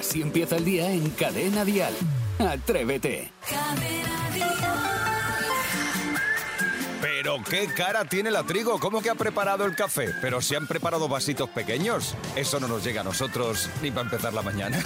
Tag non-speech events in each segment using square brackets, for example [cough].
Así empieza el día en Cadena Dial. Atrévete. Pero qué cara tiene la trigo, ¿cómo que ha preparado el café? Pero si han preparado vasitos pequeños, eso no nos llega a nosotros ni para empezar la mañana.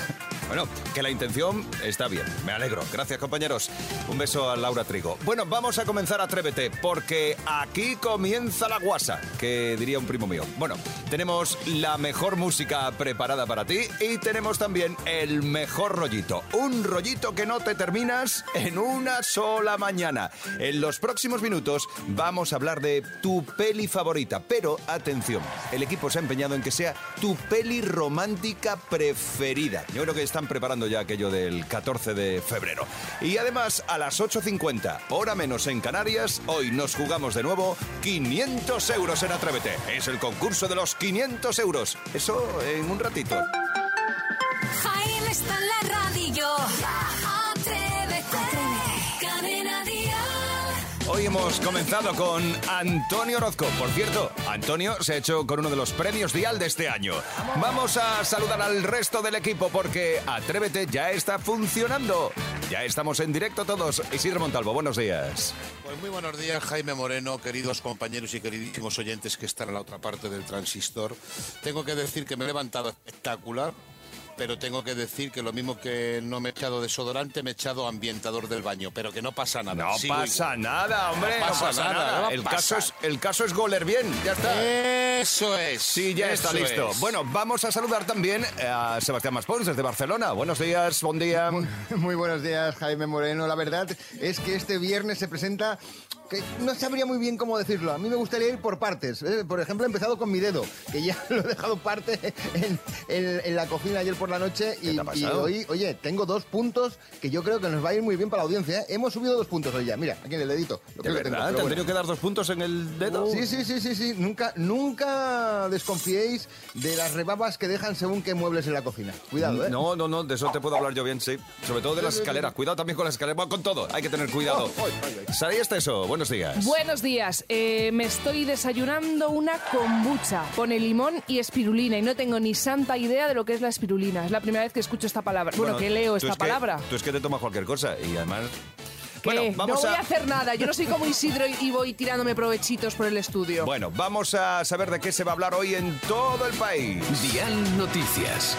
Bueno, que la intención está bien, me alegro. Gracias compañeros. Un beso a Laura Trigo. Bueno, vamos a comenzar Atrévete, porque aquí comienza la guasa, que diría un primo mío. Bueno, tenemos la mejor música preparada para ti y tenemos también el mejor rollito. Un rollito que no te terminas en una sola mañana. En los próximos minutos vamos a hablar de tu peli favorita, pero atención, el equipo se ha empeñado en que sea tu peli romántica preferida. Yo creo que están preparando ya aquello del 14 de febrero. Y además, a las 8.50, hora menos en Canarias, hoy nos jugamos de nuevo 500 euros en Atrévete. Es el concurso de los 500 euros. Eso en un ratito. Jaime está en la radio. Hemos comenzado con Antonio Orozco. Por cierto, Antonio se ha hecho con uno de los premios Dial de este año. Vamos a saludar al resto del equipo porque Atrévete ya está funcionando. Ya estamos en directo todos. Isidro Montalvo, buenos días. Pues muy buenos días, Jaime Moreno, queridos compañeros y queridísimos oyentes que están en la otra parte del transistor. Tengo que decir que me he levantado espectacular, pero tengo que decir que lo mismo que no me he echado desodorante, me he echado ambientador del baño, pero que no pasa nada. No Sigo pasa igual. nada, hombre. No pasa, nada. el, pasa. caso es, el caso es goler bien. Ya está. Eso es. Sí, ya está listo. es. Bueno, vamos a saludar también a Sebastián Maspons desde Barcelona. Buenos días, buen día. Muy buenos días, Jaime Moreno. La verdad es que este viernes se presenta que no sabría muy bien cómo decirlo. A mí me gustaría ir por partes. ¿eh? Por ejemplo, he empezado con mi dedo, que ya [laughs] lo he dejado parte en, en- en la cocina ayer por la noche. Y, y hoy, oye, tengo dos puntos que yo creo que nos va a ir muy bien para la audiencia. ¿eh? Hemos subido dos puntos hoy ya. Mira, aquí en el dedito. Lo ¿De que verdad? tengo, pero ¿Te han bueno. tenido que dar dos puntos en el dedo? Sí, sí, sí, sí, sí. Nunca, nunca desconfiéis de las rebabas que dejan según qué muebles en la cocina. Cuidado, ¿eh? No, no, no, de eso te puedo hablar yo bien, sí. Sobre todo de las Sí, sí, sí. escaleras. Cuidado también con las escaleras. Bueno, con todo, hay que tener cuidado. Oh, ay, ay. Saray eso, buenos días. Buenos días, Eh, me estoy desayunando una kombucha, pone limón y espirulina y no tengo ni santa idea de lo que es la espirulina. Es la primera vez que escucho esta palabra, bueno, que leo esta es que- palabra. Tú es que te tomas cualquier cosa y además... Bueno, no vamos voy a... a... hacer nada, yo no soy como Isidro y y voy tirándome provechitos por el estudio. Bueno, vamos a saber de qué se va a hablar hoy en todo el país. Dial Noticias.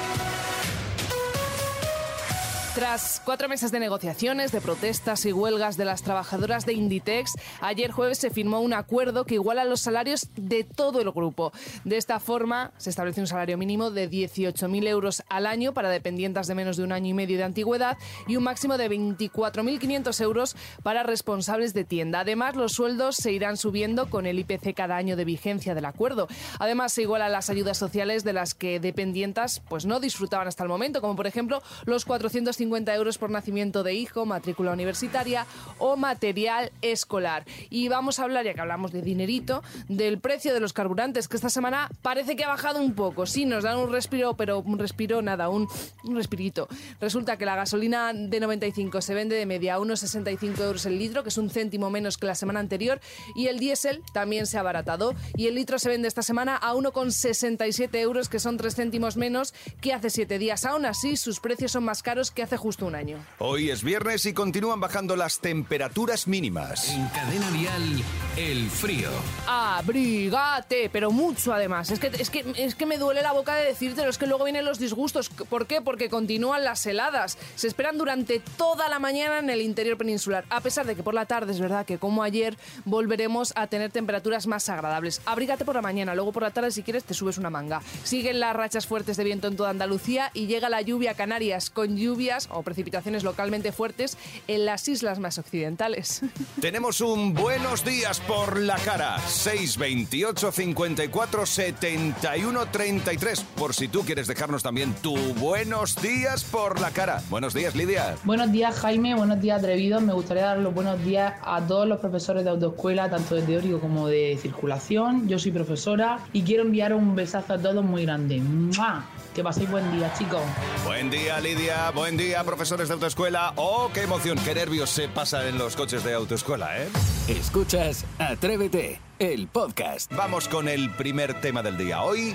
Tras cuatro meses de negociaciones, de protestas y huelgas de las trabajadoras de Inditex, ayer jueves se firmó un acuerdo que iguala los salarios de todo el grupo. De esta forma, se establece un salario mínimo de 18.000 euros al año para dependientes de menos de un año y medio de antigüedad y un máximo de 24.500 euros para responsables de tienda. Además, los sueldos se irán subiendo con el IPC cada año de vigencia del acuerdo. Además, se igualan las ayudas sociales de las que dependientas pues, no disfrutaban hasta el momento, como por ejemplo los 450 euros por nacimiento de hijo, matrícula universitaria o material escolar. Y vamos a hablar, ya que hablamos de dinerito, del precio de los carburantes, que esta semana parece que ha bajado un poco. Sí, nos dan un respiro, pero un respiro nada, un, un respirito. Resulta que la gasolina de 95 se vende de media a unos 65 euros el litro, que es un céntimo menos que la semana anterior, y el diésel también se ha abaratado. Y el litro se vende esta semana a 1,67 euros, que son 3 céntimos menos que hace 7 días. Aún así, sus precios son más caros que hace justo un año. Hoy es viernes y continúan bajando las temperaturas mínimas. En Cadena Dial, el frío. Abrigate, pero mucho además. Es que, es, que, es que me duele la boca de decírtelo, es que luego vienen los disgustos. ¿Por qué? Porque continúan las heladas. Se esperan durante toda la mañana en el interior peninsular, a pesar de que por la tarde es verdad que como ayer volveremos a tener temperaturas más agradables. Abrígate por la mañana, luego por la tarde si quieres te subes una manga. Siguen las rachas fuertes de viento en toda Andalucía y llega la lluvia a Canarias con lluvias o precipitaciones localmente fuertes en las islas más occidentales. [laughs] Tenemos un buenos días por la cara. 628 54 71 33. Por si tú quieres dejarnos también tu buenos días por la cara. Buenos días, Lidia. Buenos días Jaime, buenos días atrevidos. Me gustaría dar los buenos días a todos los profesores de autoescuela, tanto de teórico como de circulación. Yo soy profesora y quiero enviar un besazo a todos muy grande. ¡Mua! Que paséis buen día, chicos. Buen día, Lidia. Buen día, profesores de autoescuela. Oh, qué emoción, qué nervios se pasan en los coches de autoescuela, ¿eh? Escuchas Atrévete, el podcast. Vamos con el primer tema del día. Hoy,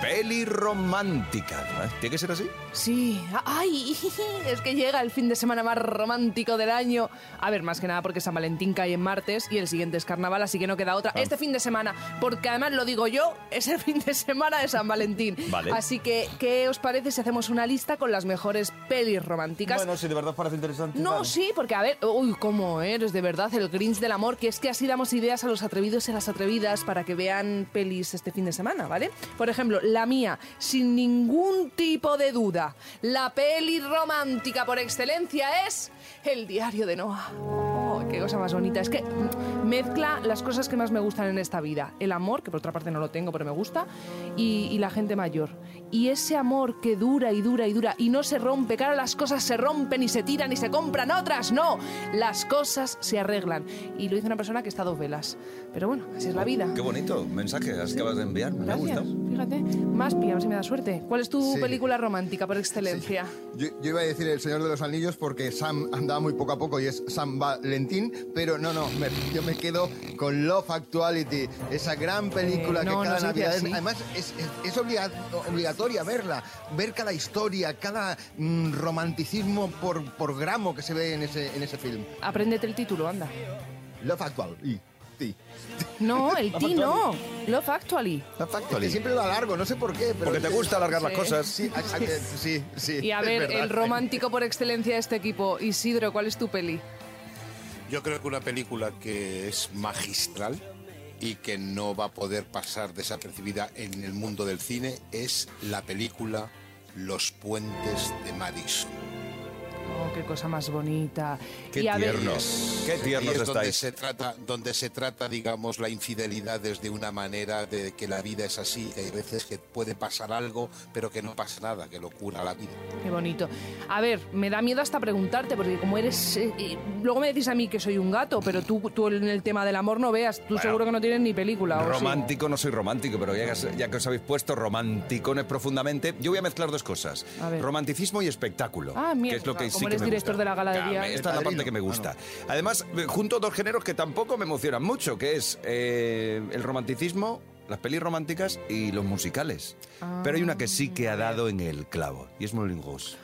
peli romántica. ¿Tiene que ser así? Sí, ay, [laughs] es que llega el fin de semana más romántico del año. A ver, más que nada porque San Valentín cae en martes y el siguiente es carnaval, así que no queda otra. Este fin de semana, porque además lo digo yo, [laughs] es el fin de semana de San Valentín. Vale. Así que, ¿qué os parece si hacemos una lista con las mejores pelis románticas? Bueno, si de verdad parece interesante. No, vale. sí, porque a ver, uy, cómo eres de verdad el Grinch del amor, que es que así damos ideas a los atrevidos y a las atrevidas para que vean pelis este fin de semana, ¿vale? Por ejemplo, la mía, sin ningún tipo de duda, la peli romántica por excelencia es El diario de Noah. Oh, qué cosa más bonita. Es que mezcla las cosas que más me gustan en esta vida. El amor, que por otra parte no lo tengo, pero me gusta, y la gente mayor. Y ese amor que dura y dura y dura y no se rompe, que ahora las cosas se rompen y se tiran y se compran otras. No, las cosas se arreglan. Y lo dice una persona que está a dos velas. Pero bueno, así es la vida. Qué bonito mensaje acabas de enviar. Me ha gustado. fíjate. Más pilla, a ver si me da suerte. ¿Cuál es tu Sí. película romántica por excelencia? Yo, yo iba a decir El Señor de los Anillos porque Sam andaba muy poco a poco y es San Valentín, pero no, no, me- yo me quedo con Love Actuality, esa gran película Eh, no, que cada no Navidad es, así. además es, es- es obliga- obligatoria verla, ver cada historia, cada mm, romanticismo por, por gramo que se ve en ese, en ese film. Apréndete el título, anda. Love Actuality. Sí. No, [laughs] el ti no. Love Actually. Love Que Actually. siempre lo alargo, no sé por qué. Pero Porque te gusta alargar las Sí. cosas. Sí, a- a- [laughs] sí, sí. Y a es ver, verdad. el romántico por excelencia de este equipo. Isidro, ¿cuál es tu peli? Yo creo que una película que es magistral y que no va a poder pasar desapercibida en el mundo del cine es la película Los puentes de Madison. Qué cosa más bonita. Qué y a ver, tiernos. Qué tiernos es donde estáis. se trata, donde se trata, digamos, la infidelidad desde una manera de que la vida es así, que hay veces que puede pasar algo, pero que no pasa nada, que lo cura la vida. Qué bonito. A ver, me da miedo hasta preguntarte, porque como eres... eh, luego me decís a mí que soy un gato, pero tú, tú en el tema del amor no veas. Tú seguro que no tienes ni película. ¿o sí? Romántico no soy romántico, pero ya, que- ya que os habéis puesto romanticones profundamente, yo voy a mezclar dos cosas. Romanticismo y espectáculo. Ah, mira, que es lo que sí que me director de la gala de Claro, día. Esta es la parte que me gusta. Además, junto dos géneros que tampoco me emocionan mucho, que es eh, el romanticismo, las pelis románticas y los musicales. Pero hay una que sí que ha dado en el clavo, y es Moulin Rouge.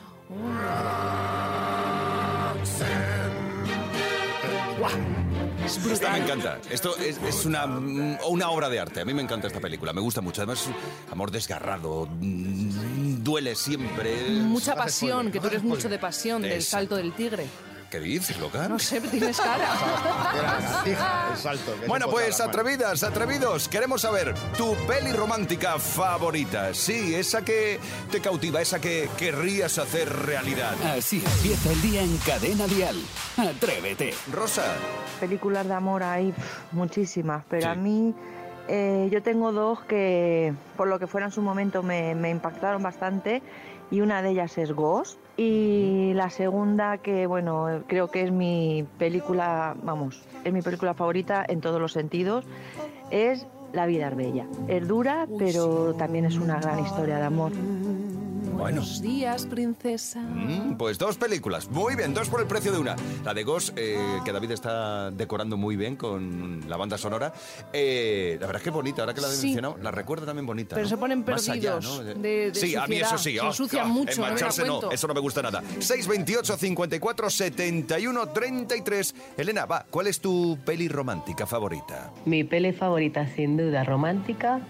Esta me encanta. Esto es, es una, mm, una obra de arte. A mí me encanta esta película. Me gusta mucho. Además, es un amor desgarrado. mm, Duele siempre. Mucha pasión, que tú eres mucho de pasión, del Exacto. salto del tigre. ¿Qué dices, loca? No sé, tienes cara. [laughs] [laughs] El salto. que Bueno, pues atrevidas, atrevidos, queremos saber tu peli romántica favorita. Sí, esa que te cautiva, esa que querrías hacer realidad. Así empieza el día en Cadena Dial. Atrévete. Rosa, Películas de amor hay muchísimas, pero Sí. a mí eh, yo tengo dos que por lo que fuera en su momento me, me impactaron bastante y una de ellas es Ghost y la segunda que bueno creo que es mi película, vamos, es mi película favorita en todos los sentidos, es La vida es bella. Es dura, pero también es una gran historia de amor. Bueno. Buenos días, princesa. Mm, Pues dos películas, muy bien, dos por el precio de una. La de Ghost, eh, que David está decorando muy bien con la banda sonora. Eh, la verdad es que es bonita, ahora que la he Sí. mencionado, la recuerdo también bonita. Pero ¿no? se ponen allá, perdidos ¿no? de- de Sí, a mí eso sí. Se ensucian mucho, no no, eso no me gusta nada. 628 54 71 33. Elena, va, ¿cuál es tu peli romántica favorita? Mi peli favorita, sin duda romántica,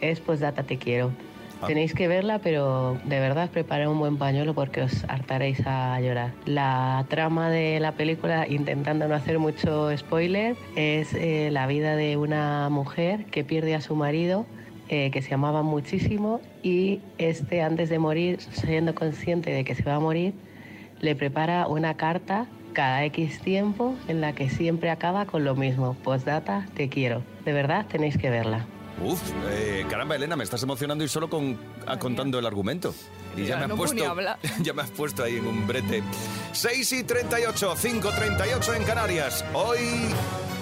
es Postdata Te Quiero. Ah. Tenéis que verla, pero de verdad preparé un buen pañuelo porque os hartaréis a llorar. La trama de la película, intentando no hacer mucho spoiler, es eh, la vida de una mujer que pierde a su marido, eh, que se amaba muchísimo, y este, antes de morir, siendo consciente de que se va a morir, le prepara una carta cada X tiempo en la que siempre acaba con lo mismo. Postdata, te quiero. De verdad tenéis que verla. Uf, eh, caramba, Elena, me estás emocionando y solo con, ah, contando el argumento. Y ya, Ya, me has no puesto, [laughs] ya me has puesto ahí en un brete. 6 y 38, 5 38 en Canarias. Hoy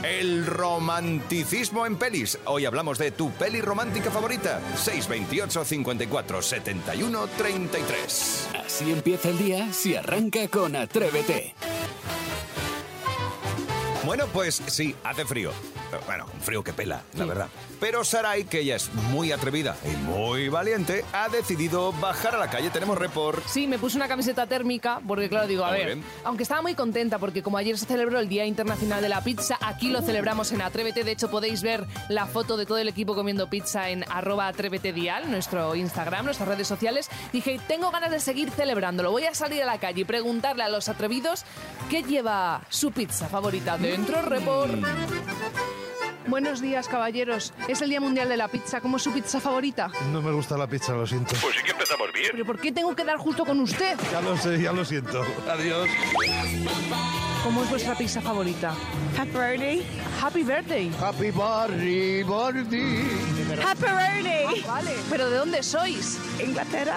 el romanticismo en pelis. Hoy hablamos de tu peli romántica favorita. 628 54 71 33. Así empieza el día si arranca con Atrévete. Bueno, pues sí, hace frío. Bueno, un frío que pela, la verdad. Pero Sarai, que ella es muy atrevida y muy valiente, ha decidido bajar a la calle. Tenemos report. Sí, me puse una camiseta térmica porque, claro, digo, a Muy ver, bien. aunque estaba muy contenta porque como ayer se celebró el Día Internacional de la Pizza, aquí lo celebramos en Atrévete. De hecho, podéis ver la foto de todo el equipo comiendo pizza en arroba atrévete dial, nuestro Instagram, nuestras redes sociales. Dije, tengo ganas de seguir celebrándolo. Voy a salir a la calle y preguntarle a los atrevidos qué lleva su pizza favorita dentro. Report. Buenos días, caballeros. Es el Día Mundial de la Pizza. ¿Cómo es su pizza favorita? No me gusta la pizza, lo siento. Pues sí que empezamos bien. ¿Pero por qué tengo que dar justo con usted? Ya lo sé, ya lo siento. Adiós. ¿Cómo es vuestra pizza favorita? Pepperoni. Happy birthday. Happy birthday, birthday. Pepperoni. Vale. ¿Pero de dónde sois? Inglaterra.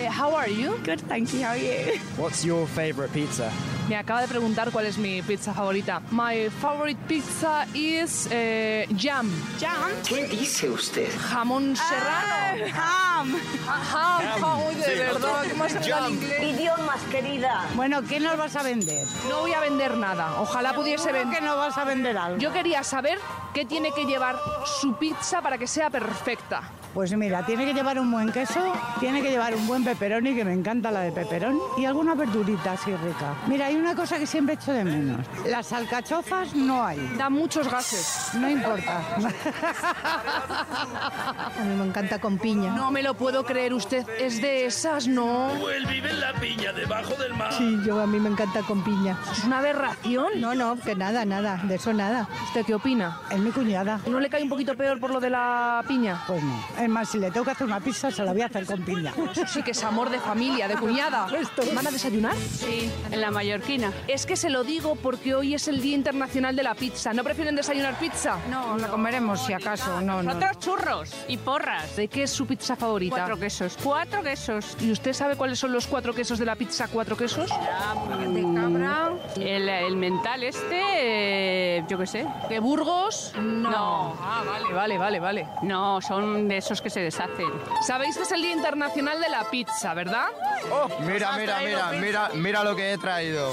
Eh, how are you? Good, thank you. How are you? What's your favorite pizza? Me acaba de preguntar cuál es mi pizza favorita. My favorite pizza is eh, jam. Jam. ¿Qué dice usted? Jamón serrano. Ham. Ajá, jamón de verdad. ¿Cómo se en inglés? Idiomas, querida. Bueno, ¿qué nos vas a vender? No voy a vender nada. Ojalá pudiese ¿Seguro vender. que no vas a vender algo? Yo quería saber qué tiene que llevar su pizza para que sea perfecta. Pues mira, tiene que llevar un buen queso, tiene que llevar un buen pepperoni, que me encanta la de pepperón, y alguna verdurita así rica. Mira, hay una cosa que siempre echo de menos. Las alcachofas no hay. Da muchos gases. No importa. A mí me encanta con piña. No me lo puedo creer. Usted es de esas, ¿no? Pues vive en la piña debajo del mar. Sí, yo a mí me encanta con piña. ¿Es una aberración? No, no, que nada, nada, de eso nada. ¿Usted qué opina? Es mi cuñada. ¿No le cae un poquito peor por lo de la piña? Pues no. Es más, si le tengo que hacer una pizza, se la voy a hacer con piña. Eso sí que es amor de familia, de cuñada. ¿Van a desayunar? Sí, en la mallorquina. Es que se lo digo porque hoy es el Día Internacional de la Pizza. ¿No prefieren desayunar pizza? No, la comeremos si acaso. No, no. Otros churros y porras. ¿De qué es su pizza favorita? Cuatro quesos. Cuatro quesos. ¿Y usted sabe cuáles son los cuatro quesos de la pizza cuatro quesos? De cabra. El, el mental este, eh, yo qué sé. ¿De Burgos? No. Ah, vale, vale, vale, vale. No, son de esos que se deshacen. Sabéis que es el Día Internacional de la Pizza, ¿verdad? Mira, mira, mira, mira, mira lo que he traído.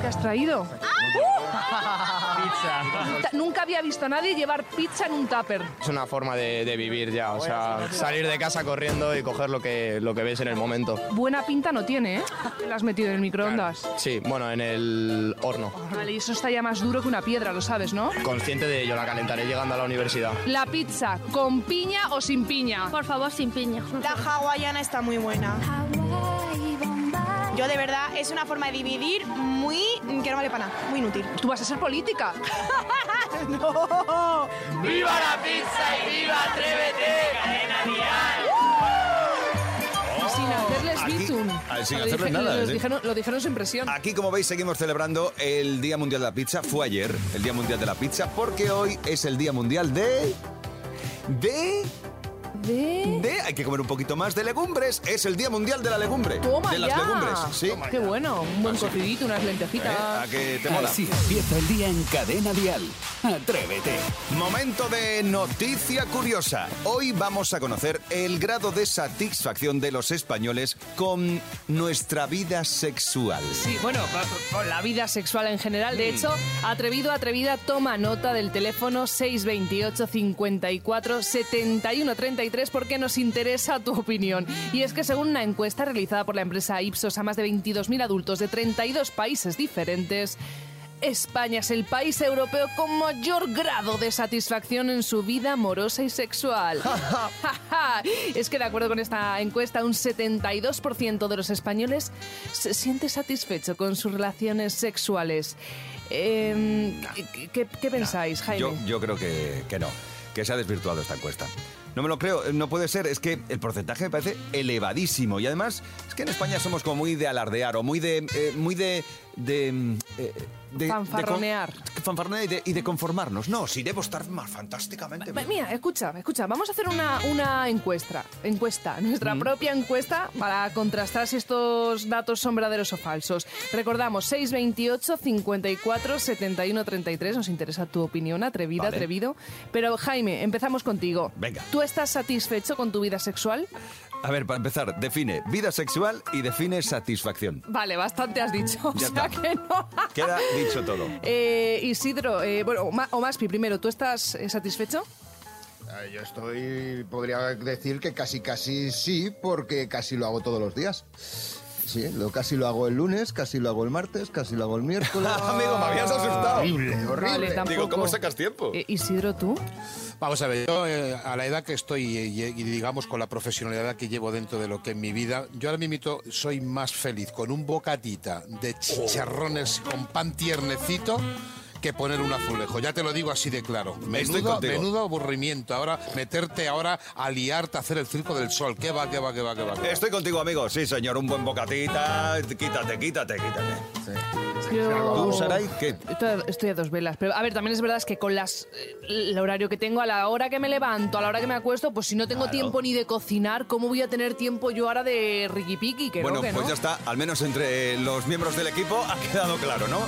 ¿Qué has traído? Pizza. Nunca- había visto a nadie llevar pizza en un tupper. Es una forma de, de vivir ya, o sea, salir de casa corriendo y coger lo que, lo que ves en el momento. Buena pinta no tiene, ¿eh? La has metido en el microondas. Sí, bueno, en el horno. Vale, y eso está ya más duro que una piedra, lo sabes, ¿no? Consciente de ello, la calentaré llegando a la universidad. La pizza, ¿con piña o sin piña? Por favor, sin piña. La hawaiana está muy buena. Yo de verdad es una forma de dividir muy que no vale para nada, muy inútil. ¿Tú vas a ser política? [laughs] no. ¡Viva la pizza y viva Atrévete! ¡Cadena Sin hacerles Aquí-. Ah, sin hacerles dije- nada, Lo sí. dijeron, lo dijeron sin presión. Aquí, como veis, seguimos celebrando el Día Mundial de la Pizza. Fue ayer el Día Mundial de la Pizza porque hoy es el Día Mundial de... De... ¿De? De... Hay que comer un poquito más de legumbres. Es el Día Mundial de la legumbre. ¡Toma de las legumbres, sí. Qué bueno, un buen cocidito, unas lentejitas. ¿Eh? ¿A que te mola? Así empieza el día en Cadena Dial. Atrévete. Momento de noticia curiosa. Hoy vamos a conocer el grado de satisfacción de los españoles con nuestra vida sexual. Sí, bueno, con- con la vida sexual en general. De hecho, atrevido, atrevida, toma nota del teléfono 628 54 71 33 porque nos interesa tu opinión. Y es que según una encuesta realizada por la empresa Ipsos a más de 22.000 adultos de 32 países diferentes, España es el país europeo con mayor grado de satisfacción en su vida amorosa y sexual. [laughs] es que de acuerdo con esta encuesta, un 72% de los españoles se siente satisfecho con sus relaciones sexuales. ¿qué, qué- qué pensáis, Jaime? Yo, yo creo que, que no, que se ha desvirtuado esta encuesta. No me lo creo, eh, no puede ser, es que el porcentaje me parece elevadísimo. Y además es que en España somos como muy de alardear o muy de... eh, muy de... de, mm, eh, de- de Fanfarronear. fanfarronear y de, y de conformarnos. No, si debo estar más fantásticamente... Mira, escucha, escucha, vamos a hacer una, una encuesta, encuesta, [laughs] nuestra propia encuesta para contrastar si estos datos son verdaderos o falsos. Recordamos, 628 54 71 33, nos interesa tu opinión, atrevida, Vale. atrevido. Pero Jaime, empezamos contigo. Venga. ¿Tú estás satisfecho con tu vida sexual? A ver, para empezar, define vida sexual y define satisfacción. Vale, bastante has dicho. [laughs] O Ya sea está. que no. Queda dicho todo. [laughs] Eh, Isidro, eh, bueno, o Ma- o Maspi, primero, ¿tú estás eh, satisfecho? Ah, Yo estoy, podría decir que casi casi sí, porque casi lo hago todos los días. Sí, lo, casi lo hago el lunes, casi lo hago el martes, casi lo hago el miércoles. [laughs] Amigo, me habías asustado. Horrible, horrible. Vale. Digo, ¿cómo sacas tiempo? Eh, Isidro, ¿tú? Vamos a ver, yo eh, a la edad que estoy y, y digamos con la profesionalidad que llevo dentro de lo que es mi vida, yo ahora mismo soy más feliz con un bocatita de chicharrones con pan tiernecito que poner un azulejo. Ya te lo digo así de claro. Menudo, aburrimiento. Ahora meterte ahora a liarte a hacer el circo del sol. ¿Qué va, qué va, qué va, qué va? qué va? Estoy contigo, amigo. Sí, señor, un buen bocatita. Quítate, quítate, quítate. Yo- ¿Tú, Saray, qué? Estoy, a dos velas. Pero, a ver, también es verdad es que con las eh, el horario que tengo, a la hora que me levanto, a la hora que me acuesto, pues si no tengo Claro. tiempo ni de cocinar, ¿cómo voy a tener tiempo yo ahora de riquipiqui? Que Bueno, no, que pues no. ya está, al menos entre los miembros del equipo ha quedado claro, ¿no?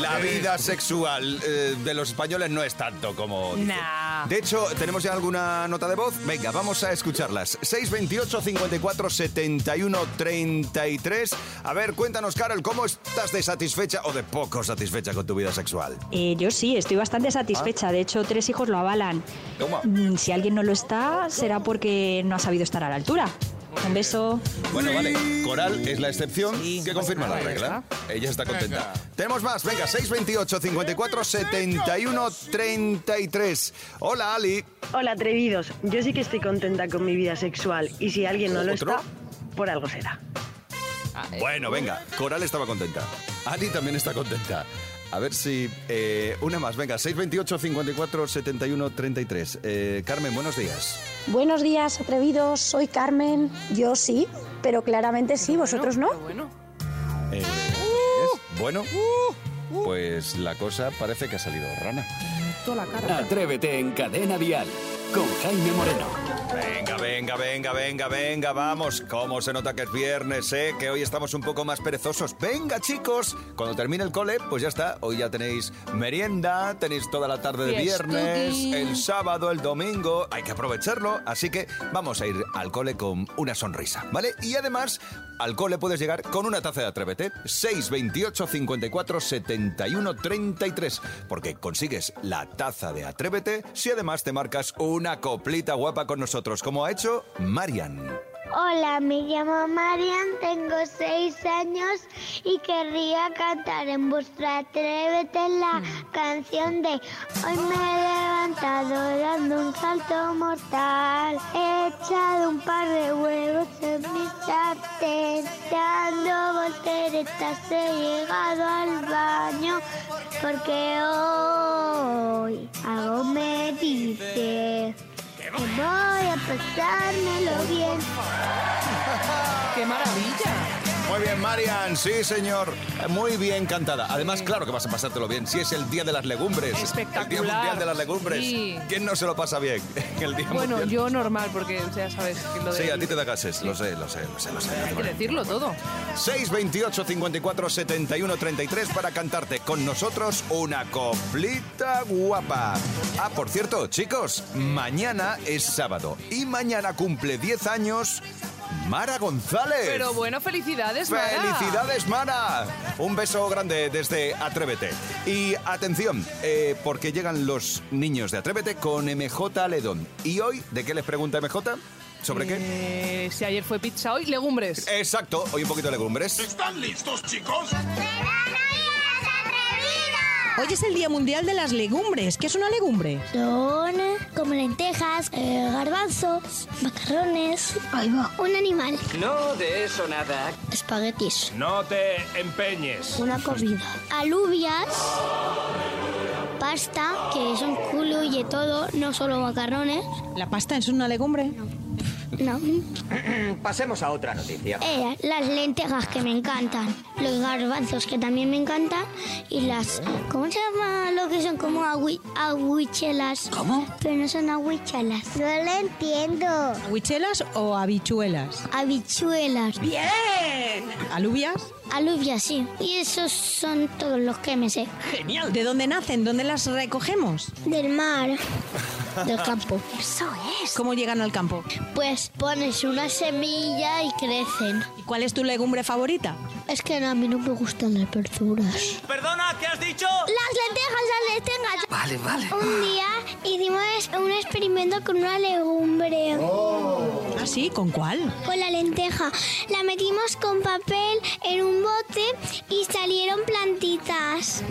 La vida sexual eh, de los españoles no es tanto como... dicen. Nah. De hecho, ¿tenemos ya alguna nota de voz? Venga, vamos a escucharlas. 628 54 71 33. A ver, cuéntanos, Carol, ¿cómo estás de satisfecha o de poco satisfecha con tu vida sexual? Eh, yo sí, estoy bastante satisfecha. De hecho, tres hijos lo avalan. Toma. Mm, Si alguien no lo está, será porque no ha sabido estar a la altura. Un beso. Bueno, vale, Coral es la excepción que confirma la regla. Ella está contenta. Tenemos más, venga, 628 54 71 33. Hola, Ali. Hola, atrevidos. Yo sí que estoy contenta con mi vida sexual y si alguien no lo ¿Otro? está, por algo será. Bueno, venga, Coral estaba contenta. Ali también está contenta. A ver si... eh, una más, venga, 628 54 71 33. Eh, Carmen, buenos días. Buenos días, atrevidos. Soy Carmen. Yo sí, pero claramente sí, vosotros no. Bueno, Eh, ¿es? Bueno, pues la cosa parece que ha salido rana. toda la cara. Atrévete en Cadena Dial con Jaime Moreno. Venga, venga, venga, venga, venga, vamos. ¿Cómo se nota que es viernes, eh? Que hoy estamos un poco más perezosos. Venga, chicos. Cuando termine el cole, pues ya está. Hoy ya tenéis merienda, tenéis toda la tarde de viernes, el sábado, el domingo. Hay que aprovecharlo. Así que vamos a ir al cole con una sonrisa, ¿vale? Y además, al cole puedes llegar con una taza de Atrévete. 628 54 71 33. Porque consigues la taza de Atrévete si además te marcas una coplita guapa con nosotros, como ha hecho Marian. Hola, me llamo Marian, tengo seis años y querría cantar en vuestra Atrévete la canción de Hoy me he levantado dando un salto mortal. He echado un par de huevos en mi sartén, dando volteretas he llegado al baño porque hoy algo me dice voy a pasármelo bien. [laughs] ¡Qué maravilla! Muy bien, Marian, sí, señor. Muy bien cantada. Además, claro que vas a pasártelo bien. Si es el Día de las Legumbres. El Día Espectacular. Mundial de las Legumbres. Sí. ¿Quién no se lo pasa bien? [laughs] El Día Bueno, Mundial. yo normal, porque ya sabes que lo de... Sí, a ti te da gases. Lo sé, lo sé, lo sé, lo sé. Hay que decirlo todo. 628 54 71 33 para cantarte con nosotros una coplita guapa. Ah, por cierto, chicos, mañana es sábado y mañana cumple 10 años Mara González. Pero bueno, felicidades, Mara. ¡Felicidades, Mara! Un beso grande desde Atrévete. Y atención, eh, porque llegan los niños de Atrévete con MJ Ledón. ¿Y hoy de qué les pregunta MJ? ¿Sobre qué? Eh, si ayer fue pizza, hoy legumbres. Exacto, hoy un poquito de legumbres. ¿Están listos, chicos? Hoy es el Día Mundial de las Legumbres. ¿Qué es una legumbre? Son como lentejas, eh, garbanzos, macarrones. Ahí va. Un animal. No de eso nada. Espaguetis. No te empeñes. Una comida. Alubias. Pasta, que son culo y de todo, no solo macarrones. ¿La pasta es una legumbre? No. [clears throat] Pasemos a otra noticia. Eh, las lentejas que me encantan, los garbanzos que también me encantan y las, ¿cómo se llama lo que son como agui, aguichelas? ¿Cómo? Pero no son aguichelas. No lo entiendo. ¿Habichuelas o habichuelas? Habichuelas. ¡Bien! ¿Alubias? Alubias, sí. Y esos son todos los que me sé. ¡Genial! ¿De dónde nacen? ¿Dónde las recogemos? Del mar. Del campo. Eso es. ¿Cómo llegan al campo? Pues pones una semilla y crecen. ¿Y cuál es tu legumbre favorita? Es que no, a mí no me gustan las verduras. Perdona, ¿qué has dicho? Las lentejas, las lentejas. Vale, vale. Un día hicimos un experimento con una legumbre. ¿Ah, sí? ¿Con cuál? Con la lenteja. La metimos con papel en un bote y salieron plantitas.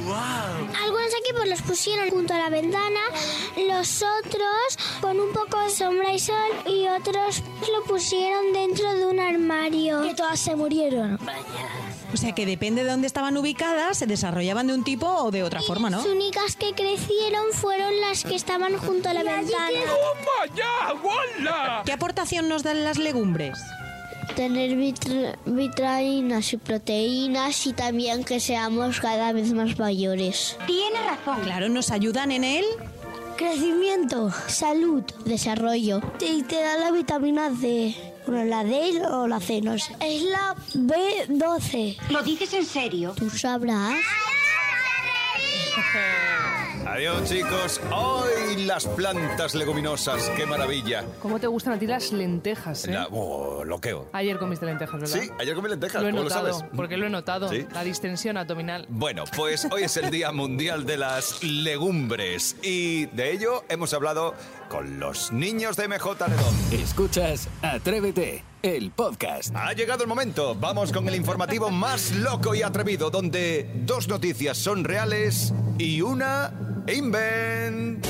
Algunos aquí pues los pusieron junto a la ventana, los otros con un poco de sombra y sol y otros lo pusieron dentro de un armario. Que todas se murieron. O sea que depende de dónde estaban ubicadas, se desarrollaban de un tipo o de otra forma, ¿no? Las únicas que crecieron fueron las que estaban junto a la ventana. ¿Qué aportación nos dan las legumbres? Tener vitra- vitaminas y proteínas y también que seamos cada vez más mayores. Tiene razón. Claro, nos ayudan en él. Crecimiento, salud, desarrollo. Y te da la vitamina D. Bueno, la D o la C, no sé. Es la B12. ¿Lo dices en serio? Tú sabrás. Adiós, chicos. ¡Ay, las plantas leguminosas! ¡Qué maravilla! ¿Cómo te gustan a ti las lentejas, eh? La- oh, loqueo. Ayer comiste lentejas, ¿verdad? Sí, ayer comí lentejas. Lo he ¿Cómo notado, lo sabes? porque lo he notado. Sí. La distensión abdominal. Bueno, pues hoy es el Día Mundial de las Legumbres y de ello hemos hablado con los niños de MJ Ledón. Escuchas Atrévete, el podcast. Ha llegado el momento. Vamos con el informativo más loco y atrevido, donde dos noticias son reales y una invent.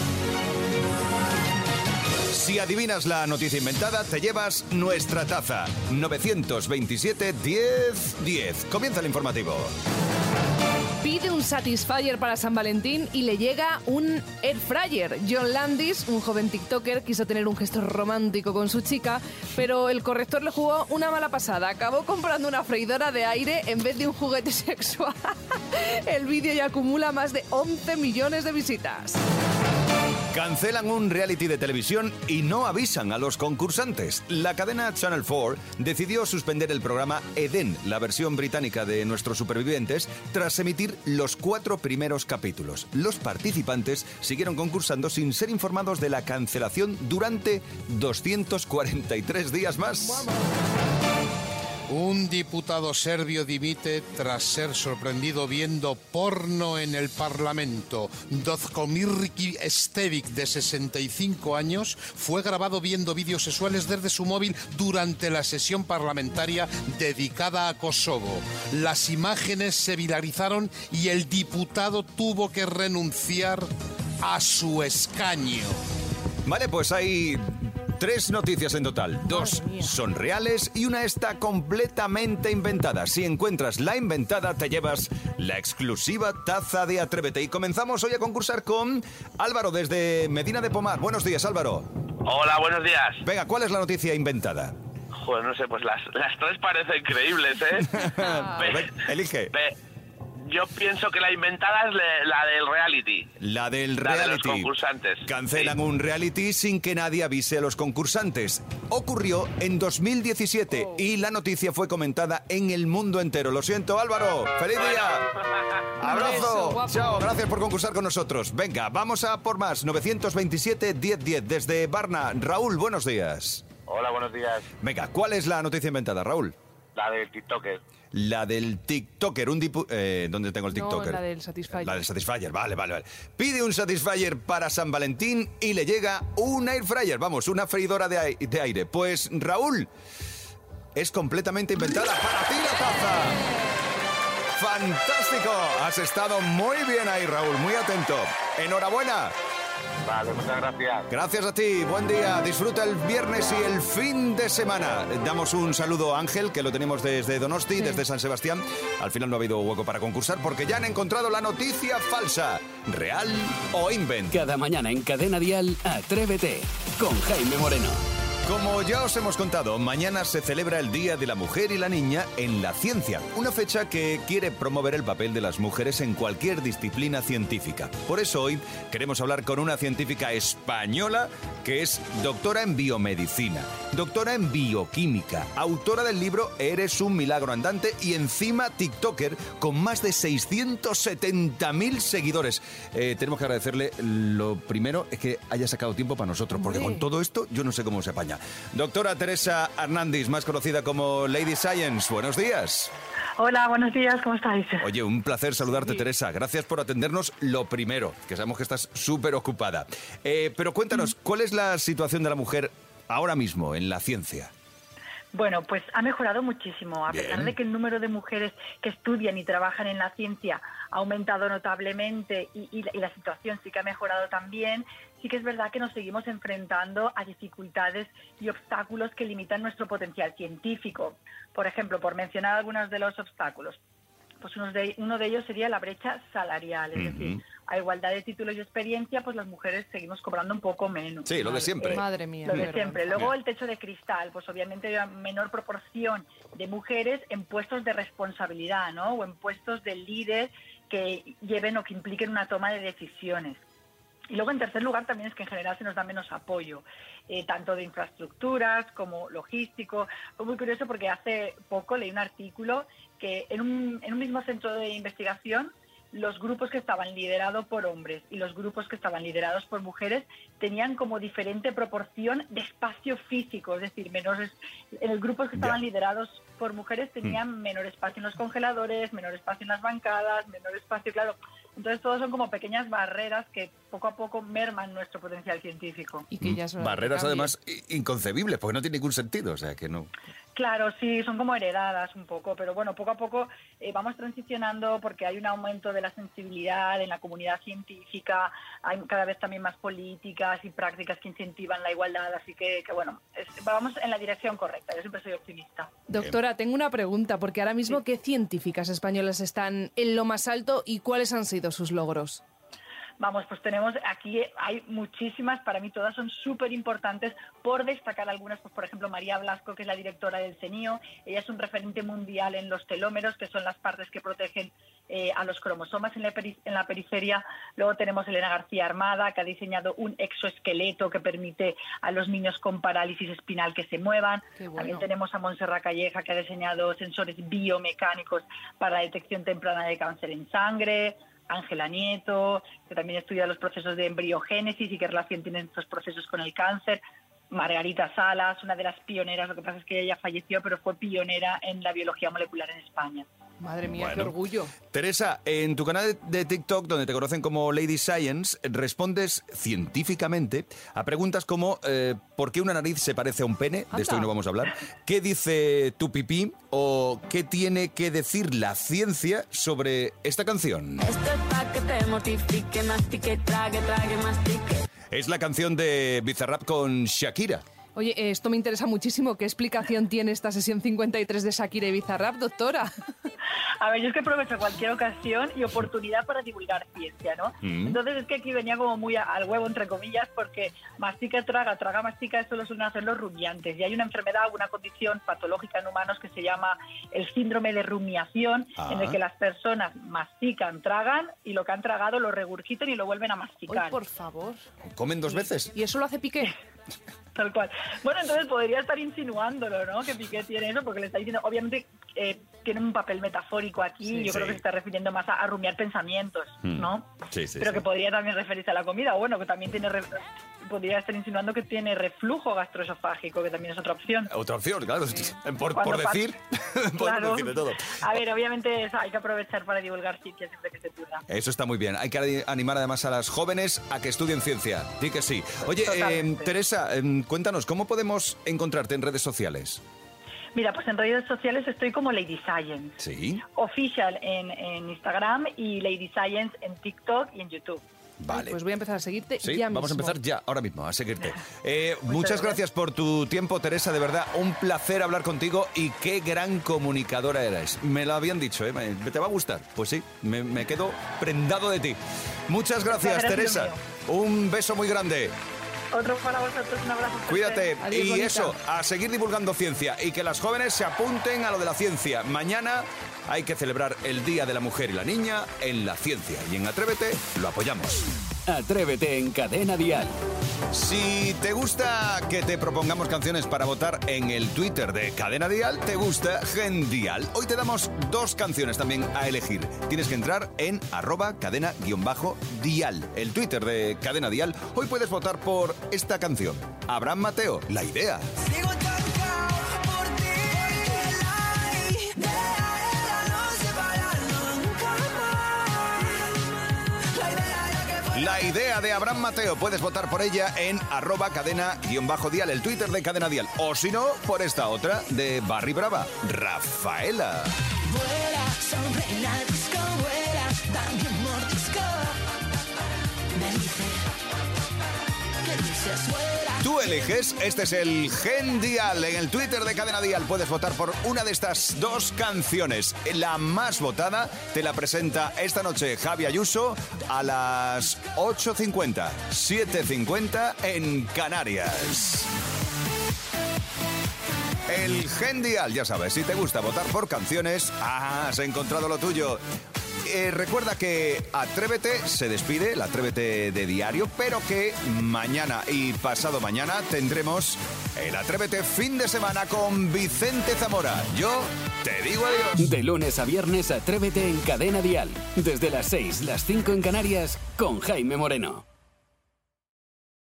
Si adivinas la noticia inventada, te llevas nuestra taza. 927 10 10. Comienza el informativo. Pide un Satisfyer para San Valentín y le llega un Air Fryer. John Landis, un joven TikToker, quiso tener un gesto romántico con su chica, pero el corrector le jugó una mala pasada. Acabó comprando una freidora de aire en vez de un juguete [laughs] sexual. El vídeo ya acumula más de 11 millones de visitas. Cancelan un reality de televisión y no avisan a los concursantes. La cadena Channel 4 decidió suspender el programa Eden, la versión británica de Nuestros Supervivientes, tras emitir los cuatro primeros capítulos. Los participantes siguieron concursando sin ser informados de la cancelación durante 243 días más. Un diputado serbio dimite tras ser sorprendido viendo porno en el Parlamento. Dozkomirki Stevic, de 65 años, fue grabado viendo vídeos sexuales desde su móvil durante la sesión parlamentaria dedicada a Kosovo. Las imágenes se viralizaron y el diputado tuvo que renunciar a su escaño. Vale, pues hay tres noticias en total. Dos son reales y una está completamente inventada. Si encuentras la inventada, te llevas la exclusiva taza de Atrévete. Y comenzamos hoy a concursar con Álvaro desde Medina de Pomar. Buenos días, Álvaro. Hola, buenos días. Venga, ¿cuál es la noticia inventada? Joder, no sé, pues las, las tres parecen creíbles, ¿eh? [laughs] Elige. ve, yo pienso que la inventada es la del reality. La del La de los reality. concursantes. Cancelan un reality sin que nadie avise a los concursantes. Ocurrió en 2017 y la noticia fue comentada en el mundo entero. Lo siento, Álvaro. ¡Feliz día! [laughs] ¡Abrazo! Chao, gracias por concursar con nosotros. Venga, vamos a por más. 927-1010 desde Barna. Raúl, buenos días. Hola, buenos días. Venga, ¿cuál es la noticia inventada, Raúl? La del TikToker. La del TikToker, un dipu... Eh, ¿Dónde tengo el No, TikToker? la del Satisfyer. La del Satisfyer, vale, vale, vale. Pide un Satisfyer para San Valentín y le llega un Air Fryer, vamos, una freidora de, de aire. Pues Raúl, es completamente inventada. Para ti la taza. ¡Fantástico! Has estado muy bien ahí, Raúl, muy atento. Enhorabuena. Vale, muchas gracias. Gracias a ti, buen día, disfruta el viernes y el fin de semana. Damos un saludo a Ángel, que lo tenemos desde Donosti, desde San Sebastián. Al final no ha habido hueco para concursar porque ya han encontrado la noticia falsa, real o invent. Cada mañana en Cadena Dial, Atrévete con Jaime Moreno. Como ya os hemos contado, mañana se celebra el Día de la Mujer y la Niña en la ciencia, una fecha que quiere promover el papel de las mujeres en cualquier disciplina científica. Por eso hoy queremos hablar con una científica española que es doctora en biomedicina, doctora en bioquímica, autora del libro Eres un milagro andante y encima TikToker con más de 670.000 seguidores. Eh, tenemos que agradecerle lo primero es que haya sacado tiempo para nosotros, porque con todo esto yo no sé cómo se apaña. Doctora Teresa Hernández, más conocida como Lady Science, buenos días. Hola, buenos días, ¿cómo estáis? Oye, un placer saludarte, Teresa. Gracias por atendernos lo primero, que sabemos que estás súper ocupada. Eh, pero cuéntanos, ¿cuál es la situación de la mujer ahora mismo en la ciencia? Bueno, pues ha mejorado muchísimo. A Bien. pesar de que el número de mujeres que estudian y trabajan en la ciencia ha aumentado notablemente y, y la- y la situación sí que ha mejorado también, sí que es verdad que nos seguimos enfrentando a dificultades y obstáculos que limitan nuestro potencial científico. Por ejemplo, por mencionar algunos de los obstáculos, pues uno de, uno de ellos sería la brecha salarial, es decir, a igualdad de títulos y experiencia, pues las mujeres seguimos cobrando un poco menos. Sí, lo de siempre. Eh, Madre mía, Lo de siempre. Luego el techo de cristal, pues obviamente hay una menor proporción de mujeres en puestos de responsabilidad, ¿no? O en puestos de líder que lleven o que impliquen una toma de decisiones. Y luego, en tercer lugar, también es que en general se nos da menos apoyo, eh, tanto de infraestructuras como logístico. Fue muy curioso porque hace poco leí un artículo que en un, en un mismo centro de investigación los grupos que estaban liderados por hombres y los grupos que estaban liderados por mujeres tenían como diferente proporción de espacio físico, es decir, menores, en los grupos que estaban Ya. liderados por mujeres tenían menor espacio en los congeladores, menor espacio en las bancadas, menor espacio, claro. Entonces, todos son como pequeñas barreras que poco a poco merman nuestro potencial científico. Y que ya que Barreras además inconcebibles, porque no tiene ningún sentido, o sea que no. Claro, sí, son como heredadas un poco, pero bueno, poco a poco eh, vamos transicionando porque hay un aumento de la sensibilidad en la comunidad científica, hay cada vez también más políticas y prácticas que incentivan la igualdad, así que, que bueno, es- vamos en la dirección correcta, yo siempre soy optimista. Doctora, tengo una pregunta, porque ahora mismo, ¿qué científicas españolas están en lo más alto y cuáles han sido sus logros? Vamos, pues tenemos aquí, hay muchísimas, para mí todas son súper importantes, por destacar algunas, pues por ejemplo María Blasco, que es la directora del CENIO, ella es un referente mundial en los telómeros, que son las partes que protegen eh, a los cromosomas en la, en la periferia. Luego tenemos Elena García Armada, que ha diseñado un exoesqueleto que permite a los niños con parálisis espinal que se muevan. Bueno. También tenemos a Montserrat Calleja, que ha diseñado sensores biomecánicos para la detección temprana de cáncer en sangre. Ángela Nieto, que también estudia los procesos de embriogénesis y qué relación tienen estos procesos con el cáncer. Margarita Salas, una de las pioneras, lo que pasa es que ella falleció, pero fue pionera en la biología molecular en España. Madre mía, qué orgullo. Teresa, en tu canal de- TikTok, donde te conocen como Lady Science, respondes científicamente a preguntas como eh, ¿por qué una nariz se parece a un pene? De esto hoy no vamos a hablar. ¿Qué dice tu pipí? ¿O qué tiene que decir la ciencia sobre esta canción? Esto es pa' que te mortifique, mastique, trague, trague, mastique. Es la canción de Bizarrap con Shakira. Oye, esto me interesa muchísimo. ¿Qué explicación tiene esta sesión 53 de Shakira y Bizarrap, doctora? A ver, yo es que aprovecho cualquier ocasión y oportunidad para divulgar ciencia, ¿no? Mm. Entonces es que aquí venía como muy a- al huevo, entre comillas, porque mastica, traga, traga, mastica, eso lo suelen hacer los rumiantes. Y hay una enfermedad, una condición patológica en humanos que se llama el síndrome de rumiación, Ah. en el que las personas mastican, tragan y lo que han tragado lo regurgitan y lo vuelven a Ay, masticar. por favor. ¿Comen dos veces? ¿Y eso lo hace Piqué? [laughs] [laughs] Tal cual. Bueno, entonces podría estar insinuándolo, ¿no? Que Piqué tiene eso, porque le está diciendo, obviamente, eh, tiene un papel metafórico aquí. Sí, yo creo sí. que se está refiriendo más a, a rumiar pensamientos, Mm. ¿no? Sí, sí, Pero sí. que podría también referirse a la comida, o bueno, que también tiene. podría estar insinuando que tiene reflujo gastroesofágico, que también es otra opción. Otra opción, claro. [laughs] Por, Cuando [laughs] por decir, decir de todo. A ver, obviamente hay que aprovechar para divulgar ciencia siempre que se pueda. Eso está muy bien. Hay que animar además a las jóvenes a que estudien ciencia. Di que sí. Oye, eh. Teresa, eh, cuéntanos, ¿cómo podemos encontrarte en redes sociales? Mira, pues en redes sociales estoy como Lady Science. Sí. Official en, en Instagram y Lady Science en TikTok y en YouTube. Vale. Pues voy a empezar a seguirte Sí, ya vamos a empezar ya, ahora mismo, a seguirte. [laughs] Eh, muchas gracias. gracias por tu tiempo, Teresa, de verdad, un placer hablar contigo y qué gran comunicadora eres. Me lo habían dicho, ¿eh? Me- ¿Te va a gustar? Pues sí, me, me quedo prendado de ti. Muchas gracias, Gracias, Teresa. Un beso muy grande. Otro para vosotros, un abrazo. Cuídate. Adiós, y bonita. eso, a seguir divulgando ciencia y que las jóvenes se apunten a lo de la ciencia. Mañana hay que celebrar el Día de la Mujer y la Niña en la ciencia. Y en Atrévete lo apoyamos. Atrévete en Cadena Dial. Si te gusta que te propongamos canciones para votar en el Twitter de Cadena Dial, te gusta Gendial. Hoy te damos dos canciones también a elegir. Tienes que entrar en arroba cadena-dial, el Twitter de Cadena Dial. Hoy puedes votar por esta canción. Abraham Mateo, La Idea. La idea de Abraham Mateo, puedes votar por ella en arroba cadena-dial, el Twitter de Cadena Dial. O si no, por esta otra de Barry Brava, Rafaela. Vuela vuela. Me dice. Vuela. Tú eliges, este es el Gen Dial en el Twitter de Cadena Dial. Puedes votar por una de estas dos canciones. La más votada te la presenta esta noche Javi Ayuso a las 8.50, 7.50 en Canarias. El Gen Dial, ya sabes, si te gusta votar por canciones, ah, has encontrado lo tuyo. Eh, recuerda que Atrévete se despide, el Atrévete de diario, pero que mañana y pasado mañana tendremos el Atrévete fin de semana con Vicente Zamora. Yo te digo adiós. De lunes a viernes, Atrévete en Cadena Dial. Desde las 6, las 5 en Canarias, con Jaime Moreno.